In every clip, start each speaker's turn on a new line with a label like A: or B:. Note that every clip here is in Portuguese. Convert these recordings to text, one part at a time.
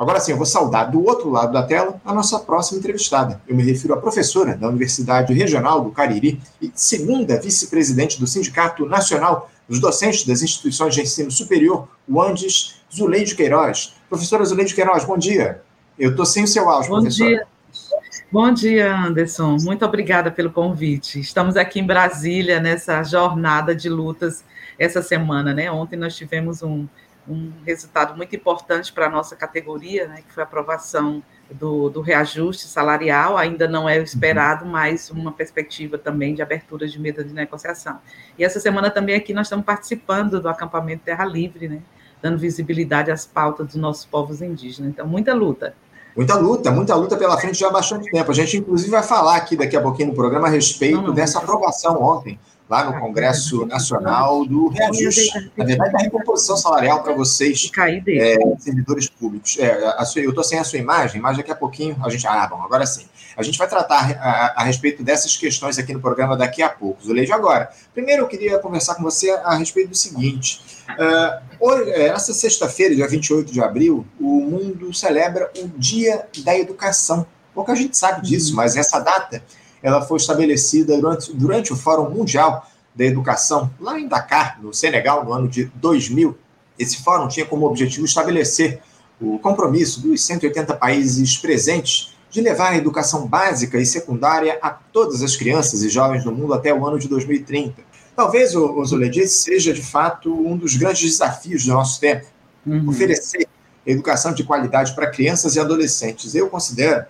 A: Agora sim, eu vou saudar do outro lado da tela a nossa próxima entrevistada. Eu me refiro à professora da Universidade Regional do Cariri e segunda vice-presidente do Sindicato Nacional dos Docentes das Instituições de Ensino Superior, o Andes Zuleide Queiroz. Professora Zuleide Queiroz, bom dia. Eu estou sem o seu áudio,
B: bom professora. Dia. Bom dia, Anderson. Muito obrigada pelo convite. Estamos aqui em Brasília nessa jornada de lutas essa semana, né? Ontem nós tivemos um um resultado muito importante para a nossa categoria, né, que foi a aprovação do, do, reajuste salarial, ainda não é esperado, uhum. mas uma perspectiva também de abertura de mesa de negociação. E essa semana também aqui nós estamos participando do acampamento Terra Livre, né, dando visibilidade às pautas dos nossos povos indígenas. Então, muita luta.
A: Muita luta, muita luta pela frente já há bastante tempo. A gente, inclusive, vai falar aqui daqui a pouquinho no programa a respeito não, não, dessa aprovação ontem lá no Congresso Nacional do reajuste, na verdade, da recomposição salarial para vocês, é, servidores públicos. É, sua, eu estou sem a sua imagem, mas daqui a pouquinho a gente. Ah, bom, agora sim. A gente vai tratar a, a respeito dessas questões aqui no programa daqui a pouco. Zuleide, agora. Primeiro, eu queria conversar com você a respeito do seguinte. Uh, hoje, essa sexta-feira, dia 28 de abril, o mundo celebra o Dia da Educação. Pouca gente sabe disso, uhum. mas essa data ela foi estabelecida durante, durante o Fórum Mundial da Educação, lá em Dakar, no Senegal, no ano de 2000. Esse fórum tinha como objetivo estabelecer o compromisso dos 180 países presentes de levar a educação básica e secundária a todas as crianças e jovens do mundo até o ano de 2030. Talvez, o Zuledi, seja de fato um dos grandes desafios do nosso tempo, uhum. oferecer educação de qualidade para crianças e adolescentes. Eu considero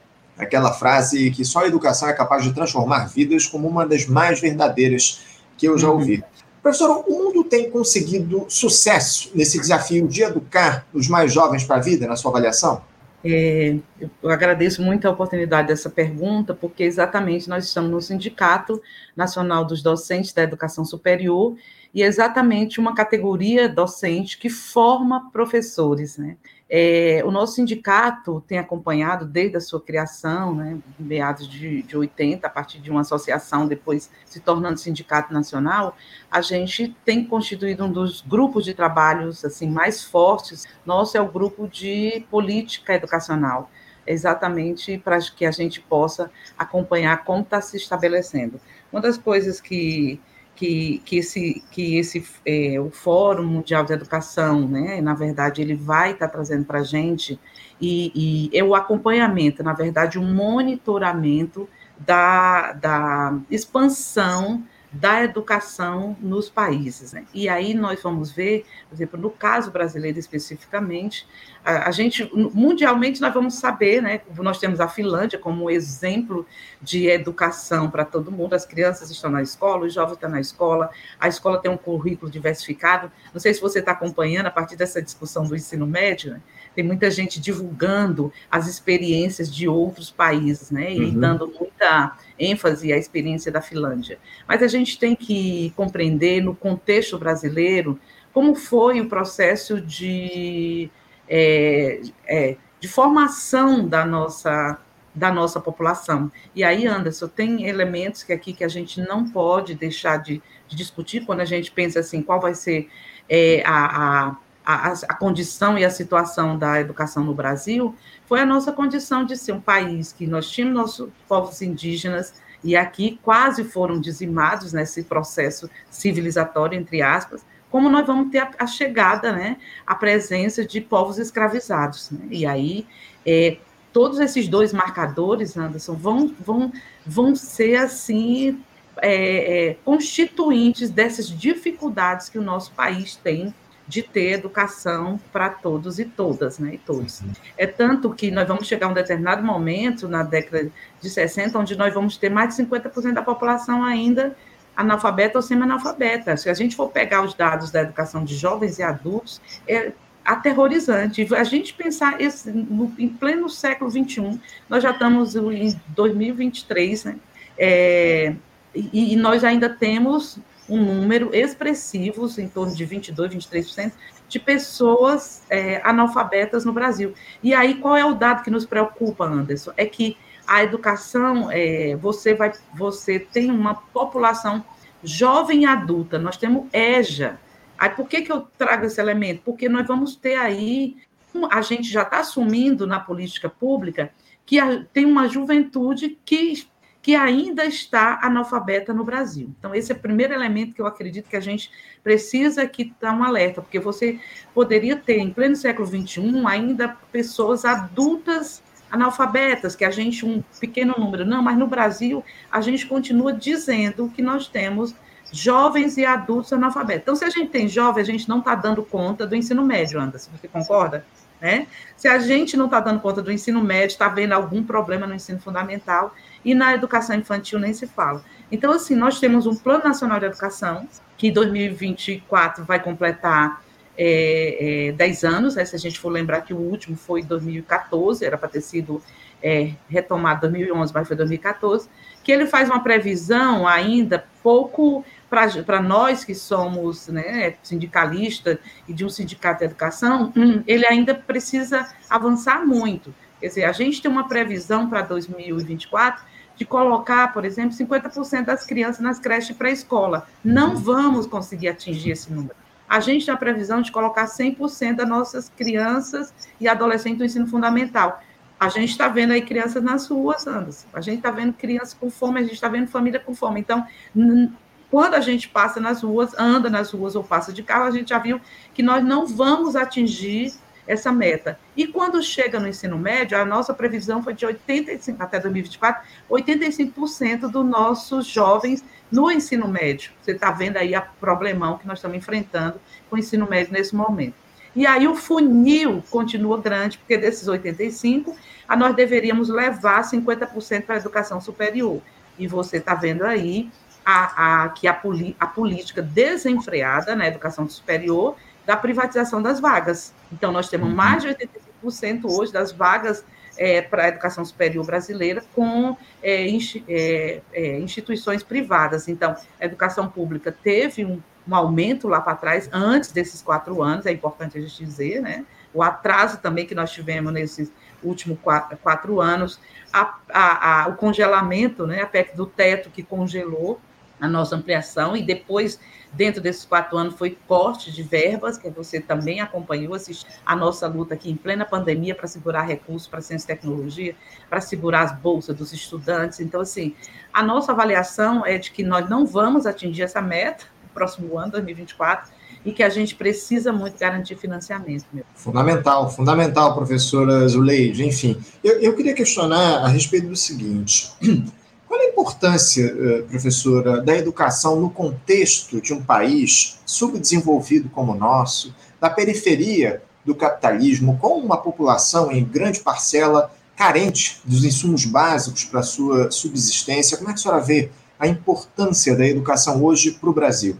A: aquela frase que só a educação é capaz de transformar vidas como uma das mais verdadeiras que eu já uhum. ouvi. Professor, o mundo tem conseguido sucesso nesse desafio de educar os mais jovens para a vida, na sua avaliação?
B: É, eu agradeço muito a oportunidade dessa pergunta, porque exatamente nós estamos no Sindicato Nacional dos Docentes da Educação Superior e é exatamente uma categoria docente que forma professores, né? É, o nosso sindicato tem acompanhado desde a sua criação, né, meados de, de 80, a partir de uma associação, depois se tornando sindicato nacional, a gente tem constituído um dos grupos de trabalhos assim mais fortes. Nosso é o grupo de política educacional, exatamente para que a gente possa acompanhar como está se estabelecendo. Uma das coisas que que, que esse, que esse é, o Fórum Mundial de Educação, né, na verdade, ele vai estar tá trazendo para a gente, e, e é o acompanhamento, na verdade, o monitoramento da, da expansão da educação nos países. Né? E aí nós vamos ver, por exemplo, no caso brasileiro especificamente, a, a, gente, mundialmente, nós vamos saber, né? Nós temos a Finlândia como exemplo de educação para todo mundo. As crianças estão na escola, os jovens estão na escola, a escola tem um currículo diversificado. Não sei se você está acompanhando a partir dessa discussão do ensino médio, né? tem muita gente divulgando as experiências de outros países, né? E uhum. dando muita ênfase à experiência da Finlândia. Mas a gente tem que compreender no contexto brasileiro como foi o processo de, é, é, de formação da nossa da nossa população. E aí, Anderson, tem elementos que aqui que a gente não pode deixar de, de discutir quando a gente pensa assim, qual vai ser é, a, a a, a, condição e a situação da educação no Brasil foi a nossa condição de ser um país que nós tínhamos nossos povos indígenas e aqui quase foram dizimados nesse processo civilizatório, entre aspas, como nós vamos ter a, chegada, né, a presença de povos escravizados. Né? E aí, é, todos esses dois marcadores, Anderson, vão, vão, vão ser, assim, é, é, constituintes dessas dificuldades que o nosso país tem de ter educação para todos e todas, né, e todos. É tanto que nós vamos chegar a um determinado momento, na década de 60, onde nós vamos ter mais de 50% da população ainda analfabeta ou semi-analfabeta. Se a gente for pegar os dados da educação de jovens e adultos, é aterrorizante. A gente pensar esse, no, em pleno século XXI, nós já estamos em 2023, né? É, e, e nós ainda temos um número expressivo, em torno de 22%, 23%, de pessoas é, analfabetas no Brasil. E aí, qual é o dado que nos preocupa, Anderson? É que a educação, é, você, vai, você tem uma população jovem adulta, nós temos EJA. Aí, por que, que eu trago esse elemento? Porque nós vamos ter aí a gente já está assumindo na política pública que tem uma juventude que, que ainda está analfabeta no Brasil. Então, esse é o primeiro elemento que eu acredito que a gente precisa que dar um alerta, porque você poderia ter, em pleno século XXI, ainda pessoas adultas analfabetas, que a gente, um pequeno número, não, mas no Brasil, a gente continua dizendo que nós temos jovens e adultos analfabetos. Então, se a gente tem jovem, a gente não está dando conta do ensino médio, Anderson, você concorda? Né? Se a gente não está dando conta do ensino médio, está vendo algum problema no ensino fundamental e na educação infantil nem se fala. Então, assim, nós temos um Plano Nacional de Educação, que em 2024 vai completar é, é, 10 anos, né? se a gente for lembrar que o último foi em 2014, era para ter sido é, retomado em 2011, mas foi 2014, que ele faz uma previsão ainda pouco para nós que somos né, sindicalistas e de um sindicato de educação, hum, ele ainda precisa avançar muito. Quer dizer, a gente tem uma previsão para 2024 de colocar, por exemplo, 50% das crianças nas creches pré-escola. Não vamos conseguir atingir esse número. A gente tem a previsão de colocar 100% das nossas crianças e adolescentes no ensino fundamental. A gente está vendo aí crianças nas ruas, Anderson. A gente está vendo crianças com fome, a gente está vendo família com fome. Então, quando a gente passa nas ruas, anda nas ruas ou passa de carro, a gente já viu que nós não vamos atingir essa meta. E quando chega no ensino médio, a nossa previsão foi de 85 até 2024, 85% dos nossos jovens no ensino médio. Você está vendo aí a problemão que nós estamos enfrentando com o ensino médio nesse momento. E aí o funil continua grande, porque desses 85, a nós deveríamos levar 50% para a educação superior. E você está vendo aí a, a, que a, a política desenfreada na educação superior da privatização das vagas. Então, nós temos uhum. mais de 85% hoje das vagas é, para a educação superior brasileira com é, é, é, instituições privadas. Então, a educação pública teve um, um aumento lá para trás, antes desses quatro anos, é importante a gente dizer, né? O atraso também que nós tivemos nesses últimos quatro, quatro anos, a, a, a, o congelamento, né? A PEC do teto que congelou a nossa ampliação, e depois, dentro desses quatro anos, foi corte de verbas, que você também acompanhou, assistiu a nossa luta aqui em plena pandemia para segurar recursos para ciência e tecnologia, para segurar as bolsas dos estudantes. Então, assim, a nossa avaliação é de que nós não vamos atingir essa meta no próximo ano, 2024, e que a gente precisa muito garantir financiamento.
A: Fundamental, fundamental, professora Zuleide. Enfim, eu, eu queria questionar a respeito do seguinte. Qual a importância, eh, professora, da educação no contexto de um país subdesenvolvido como o nosso, da periferia do capitalismo, com uma população em grande parcela carente dos insumos básicos para a sua subsistência? Como é que a senhora vê a importância da educação hoje para o Brasil?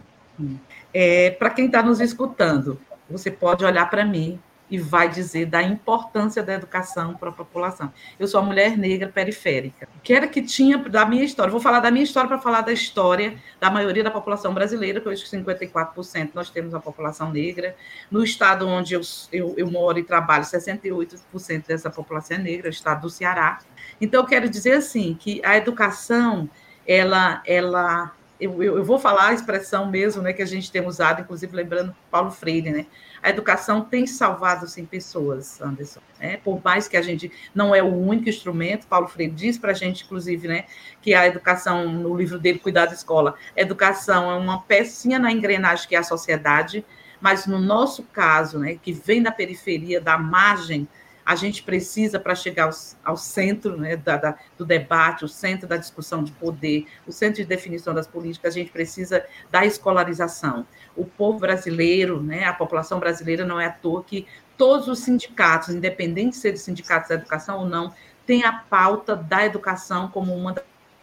B: É, para quem está nos escutando, você pode olhar para mim e vai dizer da importância da educação para a população. Eu sou uma mulher negra periférica. Que era que tinha da minha história. Vou falar da minha história para falar da história da maioria da população brasileira, que hoje 54% nós temos a população negra. No estado onde eu, eu, eu moro e trabalho, 68% dessa população é negra, o estado do Ceará. Então, eu quero dizer assim, que a educação, ela, ela eu, eu, vou falar a expressão mesmo, né, que a gente tem usado, inclusive lembrando Paulo Freire, né? A educação tem salvado sim pessoas, Anderson. Né? Por mais que a gente não é o único instrumento, Paulo Freire diz para a gente, inclusive, né, que a educação, no livro dele, Cuidar da Escola, educação é uma pecinha na engrenagem que é a sociedade, mas no nosso caso, né, que vem da periferia, da margem a gente precisa, para chegar ao, ao centro né, da, da, do debate, o centro da discussão de poder, o centro de definição das políticas, a gente precisa da escolarização. O povo brasileiro, né, a população brasileira, não é à toa que todos os sindicatos, independente de ser de sindicatos da educação ou não, tem a pauta da educação como uma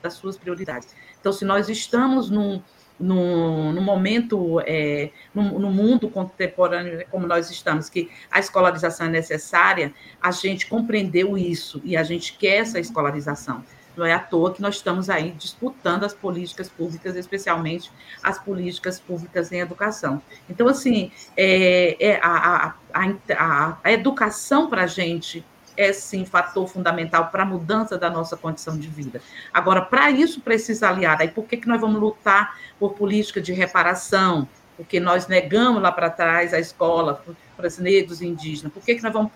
B: das suas prioridades. Então, se nós estamos num, no, momento, é, no, no, mundo contemporâneo como nós estamos, que a escolarização é necessária, a gente compreendeu isso e a gente quer essa escolarização. Não é à toa que nós estamos aí disputando as políticas públicas, especialmente as políticas públicas em educação. Então, assim, é, é a, a, a, a educação para a gente é sim fator fundamental para a mudança da nossa condição de vida. Agora, para isso precisa aliar. Aí por que, que nós vamos lutar por política de reparação? porque nós negamos lá para trás a escola para os negros e indígenas? Por que, que nós vamos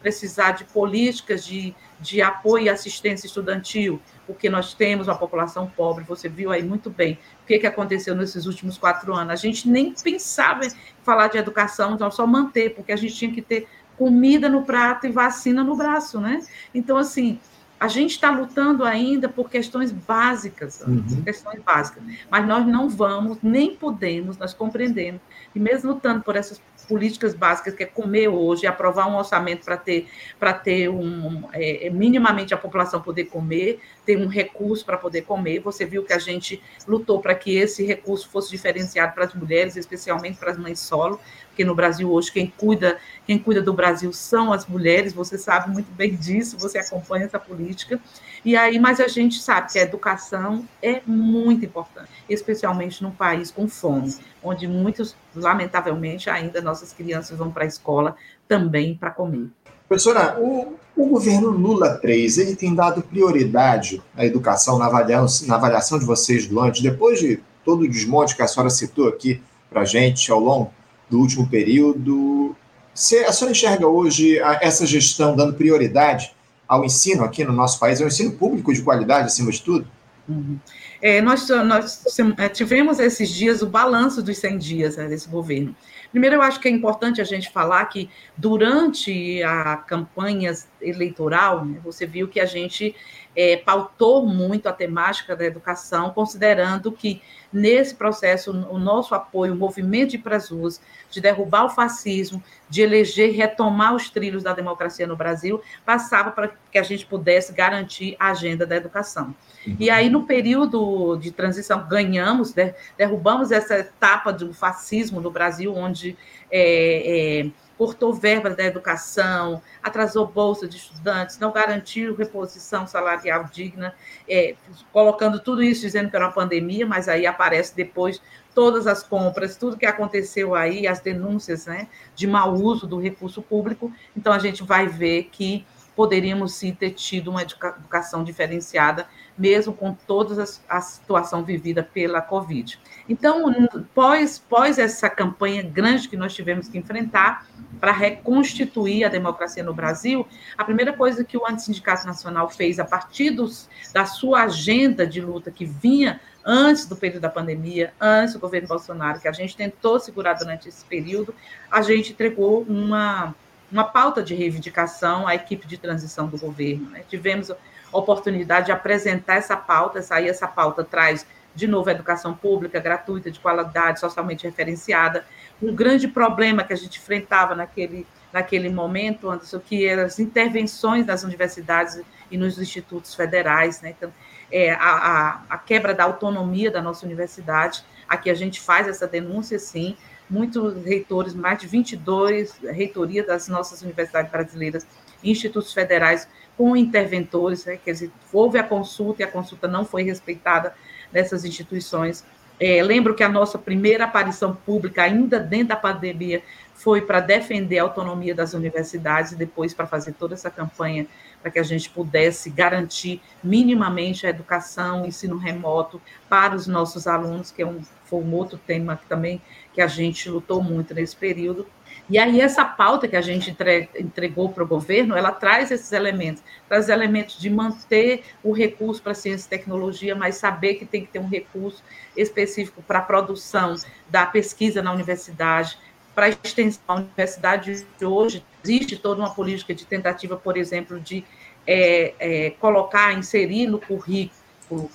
B: precisar de políticas de, de apoio e assistência estudantil? Porque nós temos uma população pobre, você viu aí muito bem o que, que aconteceu nesses últimos quatro anos. A gente nem pensava em falar de educação, então só manter, porque a gente tinha que ter comida no prato e vacina no braço, né? Então, assim, a gente está lutando ainda por questões básicas, uhum. questões básicas, mas nós não vamos, nem podemos, nós compreendemos, e mesmo lutando por essas políticas básicas, que é comer hoje, aprovar um orçamento para ter, para ter um, é, é, minimamente a população poder comer, ter um recurso para poder comer. Você viu que a gente lutou para que esse recurso fosse diferenciado para as mulheres, especialmente para as mães solo, porque no Brasil hoje quem cuida, quem cuida do Brasil são as mulheres, você sabe muito bem disso, você acompanha essa política. E aí, mas a gente sabe que a educação é muito importante, especialmente num país com fome, onde muitos, lamentavelmente, ainda nossas crianças vão para a escola também para comer.
A: Professora, o, o, governo Lula 3, ele tem dado prioridade à educação na avaliação, na avaliação de vocês do antes, depois de todo o desmonte que a senhora citou aqui para a gente ao longo do último período. Você, a senhora enxerga hoje essa gestão dando prioridade ao ensino aqui no nosso país, ao ensino público de qualidade, acima de tudo?
B: Uhum. É, nós, nós, é, tivemos esses dias o balanço dos 100 dias né, desse governo. Primeiro, eu acho que é importante a gente falar que durante a campanha eleitoral, né, você viu que a gente é, pautou muito a temática da educação, considerando que nesse processo o nosso apoio, o movimento de ir para as ruas, de derrubar o fascismo, de eleger, retomar os trilhos da democracia no Brasil, passava para que a gente pudesse garantir a agenda da educação. Uhum. E aí, no período de transição, ganhamos, derrubamos essa etapa do fascismo no Brasil, onde é, é, cortou verbas da educação, atrasou bolsa de estudantes, não garantiu reposição salarial digna, é, colocando tudo isso dizendo que era uma pandemia, mas aí aparece depois todas as compras, tudo que aconteceu aí, as denúncias né, de mau uso do recurso público. Então, a gente vai ver que poderíamos sim ter tido uma educação diferenciada, mesmo com toda a situação vivida pela Covid. Então, pós, pós essa campanha grande que nós tivemos que enfrentar para reconstituir a democracia no Brasil, a primeira coisa que o Antissindicato Nacional fez, a partir dos, da sua agenda de luta que vinha antes do período da pandemia, antes do governo Bolsonaro, que a gente tentou segurar durante esse período, a gente entregou uma uma pauta de reivindicação à equipe de transição do governo. Né? Tivemos oportunidade de apresentar essa pauta, aí essa pauta traz, de novo, a educação pública, gratuita, de qualidade, socialmente referenciada. Um grande problema que a gente enfrentava naquele, naquele momento, Anderson, que eram as intervenções das universidades e nos institutos federais, né? Então, é, a, a, a quebra da autonomia da nossa universidade, aqui a gente faz essa denúncia, sim, muitos reitores, mais de 22 reitorias das nossas universidades brasileiras, institutos federais com interventores, né, quer dizer, houve a consulta e a consulta não foi respeitada nessas instituições. É, lembro que a nossa primeira aparição pública, ainda dentro da pandemia, foi para defender a autonomia das universidades e depois para fazer toda essa campanha para que a gente pudesse garantir minimamente a educação, ensino remoto para os nossos alunos, que é um, foi um outro tema que também que a gente lutou muito nesse período. E aí essa pauta que a gente entregou para o governo, ela traz esses elementos, traz elementos de manter o recurso para ciência e tecnologia, mas saber que tem que ter um recurso específico para a produção da pesquisa na universidade, para a extensão da universidade de hoje, existe toda uma política de tentativa, por exemplo, de é, é, colocar, inserir no currículo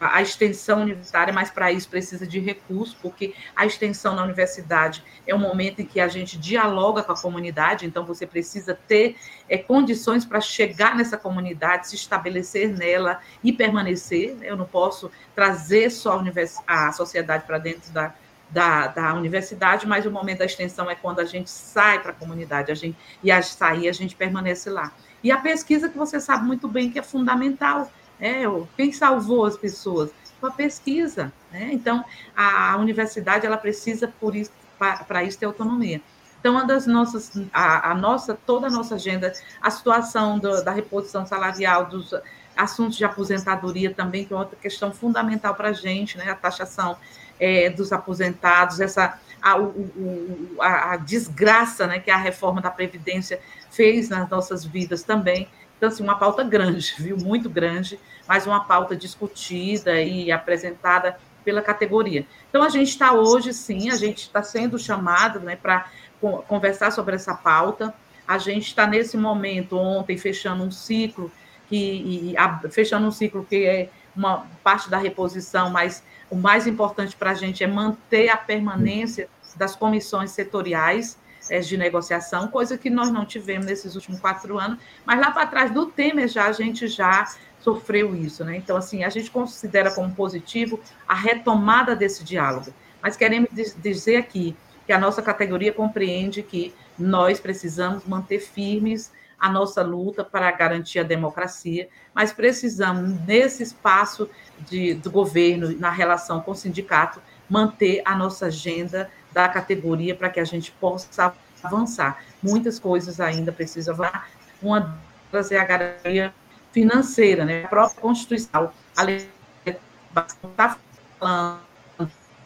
B: a extensão universitária, mas para isso precisa de recursos, porque a extensão na universidade é um momento em que a gente dialoga com a comunidade, então você precisa ter é, condições para chegar nessa comunidade, se estabelecer nela e permanecer. Eu não posso trazer só a, a sociedade para dentro da, da, da, universidade, mas o momento da extensão é quando a gente sai para a comunidade, a gente, e a sair a gente permanece lá. E a pesquisa que você sabe muito bem que é fundamental é, quem salvou as pessoas? Com a pesquisa. Né? Então, a, universidade ela precisa, por isso, para isso, ter autonomia. Então, uma das nossas, a, a, nossa, toda a nossa agenda, a situação do, da reposição salarial, dos assuntos de aposentadoria também, que é outra questão fundamental para a gente, né? A taxação é, dos aposentados, essa a, o, a, a, desgraça né, que a reforma da Previdência fez nas nossas vidas também. Então, assim, uma pauta grande, viu? Muito grande, mas uma pauta discutida e apresentada pela categoria. Então, a gente está hoje, sim, a gente está sendo chamado né, para conversar sobre essa pauta. A gente está nesse momento, ontem, fechando um ciclo, que, e, a, fechando um ciclo que é uma parte da reposição, mas o mais importante para a gente é manter a permanência das comissões setoriais é, de negociação, coisa que nós não tivemos nesses últimos quatro anos, mas lá para trás do Temer já a gente já sofreu isso, né? Então, assim, a gente considera como positivo a retomada desse diálogo. Mas queremos dizer aqui que a nossa categoria compreende que nós precisamos manter firmes a nossa luta para garantir a democracia, mas precisamos, nesse espaço de, do governo, na relação com o sindicato, manter a nossa agenda da categoria para que a gente possa avançar. Muitas coisas ainda precisam avançar. Uma delas é a garantia financeira, né? a própria Constituição, a lei está falando,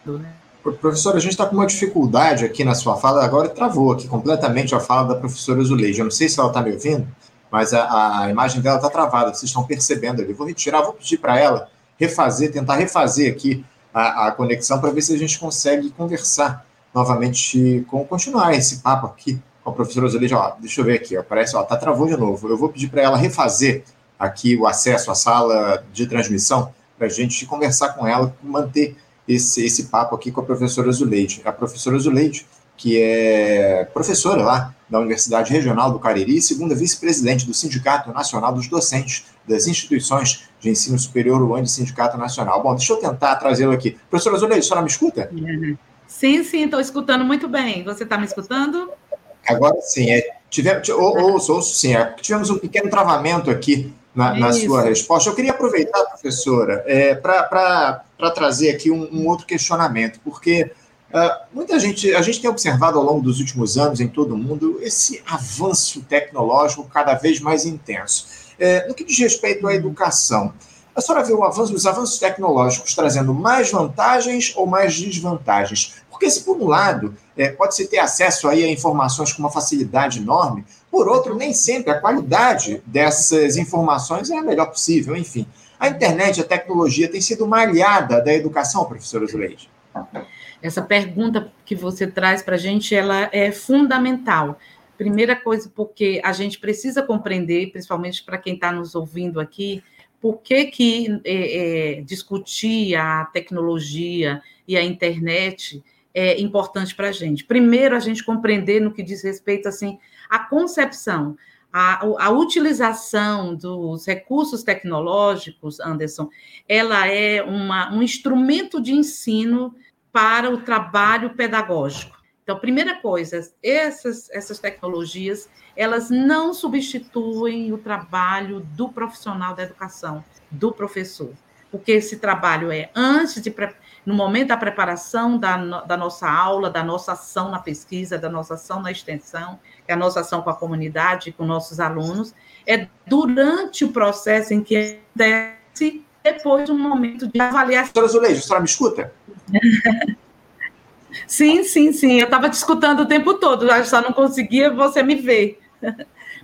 A: né? Professora, a gente está com uma dificuldade aqui na sua fala, agora travou aqui completamente a fala da professora Zuleide. Eu não sei se ela está me ouvindo, mas a, a imagem dela está travada, vocês estão percebendo ali. Vou retirar, vou pedir para ela refazer, tentar refazer aqui a, a conexão para ver se a gente consegue conversar novamente, com continuar esse papo aqui com a professora Zuleide. Ó, deixa eu ver aqui, ó, parece, ó, tá travou de novo. Eu vou pedir para ela refazer aqui o acesso à sala de transmissão para a gente conversar com ela, manter esse, esse papo aqui com a professora Zuleide. A professora Zuleide, que é professora lá da Universidade Regional do Cariri, segunda vice-presidente do Sindicato Nacional dos Docentes das Instituições de Ensino Superior, o ANDE Sindicato Nacional. Bom, deixa eu tentar trazê-lo aqui. Professora Zuleide, a senhora me escuta?
B: Sim, sim, estou escutando muito bem. Você está me escutando?
A: Agora sim. É, tivemos, ou, ouço, ouço sim. É, tivemos um pequeno travamento aqui na, na sua resposta. Eu queria aproveitar, professora, é, para trazer aqui um, um, outro questionamento, porque uh, muita gente, a gente tem observado ao longo dos últimos anos em todo o mundo esse avanço tecnológico cada vez mais intenso. É, no que diz respeito à educação, a senhora vê avanço, os avanços tecnológicos trazendo mais vantagens ou mais desvantagens? Porque se por um lado é, pode-se ter acesso aí a informações com uma facilidade enorme, por outro, nem sempre a qualidade dessas informações é a melhor possível, enfim. A internet, a tecnologia tem sido uma aliada da educação, professora Zuleide?
B: Essa pergunta que você traz para a gente, ela é fundamental. Primeira coisa, porque a gente precisa compreender, principalmente para quem está nos ouvindo aqui, por que, que é, é, discutir a tecnologia e a internet é importante para a gente. Primeiro, a gente compreender no que diz respeito assim a concepção, a, a, utilização dos recursos tecnológicos, Anderson, ela é uma, um instrumento de ensino para o trabalho pedagógico. Então, primeira coisa, essas, essas tecnologias, elas não substituem o trabalho do profissional da educação, do professor, porque esse trabalho é antes de no momento da preparação da, da nossa aula, da nossa ação na pesquisa, da nossa ação na extensão, é a nossa ação com a comunidade, com nossos alunos, é durante o processo em que desce depois um momento de avaliação.
A: Doutora Zuleide, a senhora me escuta?
B: sim, sim, sim. Eu estava te escutando o tempo todo, eu só não conseguia você me ver.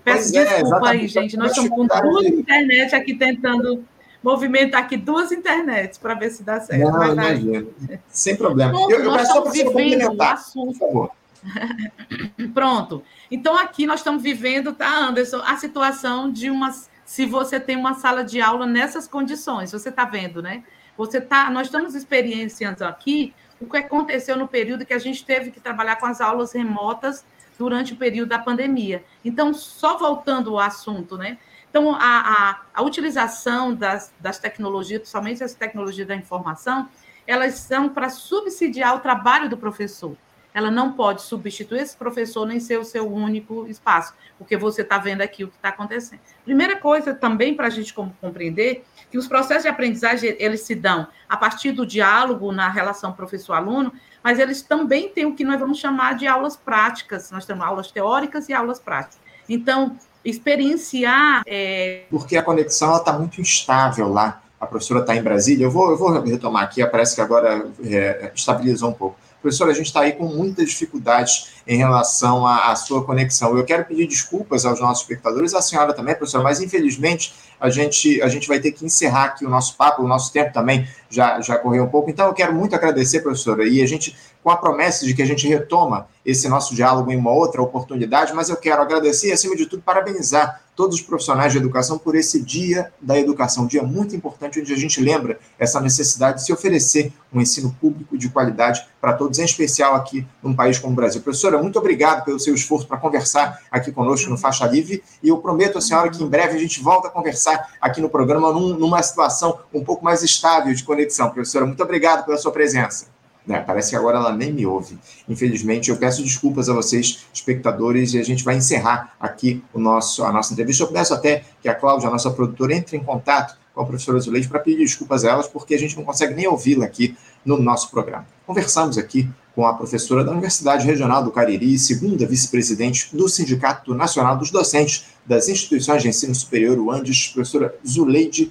B: Peço é, desculpa aí, gente. Nós estamos com duas internet aqui tentando movimentar aqui duas internets para ver se dá certo.
A: Não, imagina. Sem problema. Eu, eu peço só para você complementar, por favor.
B: Pronto. Então, aqui nós estamos vivendo, tá, Anderson, a situação de uma. Se você tem uma sala de aula nessas condições, você está vendo, né? Você tá, nós estamos experienciando aqui o que aconteceu no período que a gente teve que trabalhar com as aulas remotas durante o período da pandemia. Então, só voltando ao assunto, né? Então, a, a, a utilização das, das tecnologias, principalmente as tecnologias da informação, elas são para subsidiar o trabalho do professor ela não pode substituir esse professor nem ser o seu único espaço, porque você está vendo aqui o que está acontecendo. Primeira coisa também para a gente compreender que os processos de aprendizagem eles se dão a partir do diálogo na relação professor-aluno, mas eles também têm o que nós vamos chamar de aulas práticas. Nós temos aulas teóricas e aulas práticas. Então, experienciar. É...
A: Porque a conexão está muito instável lá a professora está em Brasília. Eu vou, eu vou retomar aqui, parece que agora é, estabilizou um pouco. Professora, a gente está aí com muitas dificuldades em relação à, à, sua conexão. Eu quero pedir desculpas aos nossos espectadores, à senhora também, professora, mas infelizmente a gente, a gente vai ter que encerrar aqui o nosso papo, o nosso tempo também já, já correu um pouco. Então, eu quero muito agradecer, professora, e a gente, com a promessa de que a gente retoma esse nosso diálogo em uma outra oportunidade, mas eu quero agradecer e, acima de tudo, parabenizar todos os profissionais de educação por esse Dia da Educação, um dia muito importante, onde a gente lembra essa necessidade de se oferecer um ensino público de qualidade para todos, em especial aqui num país como o Brasil. Professora, muito obrigado pelo seu esforço para conversar aqui conosco no Faixa Livre, e eu prometo à senhora que em breve a gente volta a conversar aqui no programa num, numa situação um pouco mais estável de conexão. Professora, muito obrigado pela sua presença. Né, parece que agora ela nem me ouve. Infelizmente, eu peço desculpas a vocês, espectadores, e a gente vai encerrar aqui o nosso, a nossa entrevista. Eu peço até que a Cláudia, a nossa produtora, entre em contato com a professora Zuleide para pedir desculpas a elas, porque a gente não consegue nem ouvi-la aqui no nosso programa. Conversamos aqui com a professora da Universidade Regional do Cariri, segunda vice-presidente do Sindicato Nacional dos Docentes das Instituições de Ensino Superior, o ANDES, professora Zuleide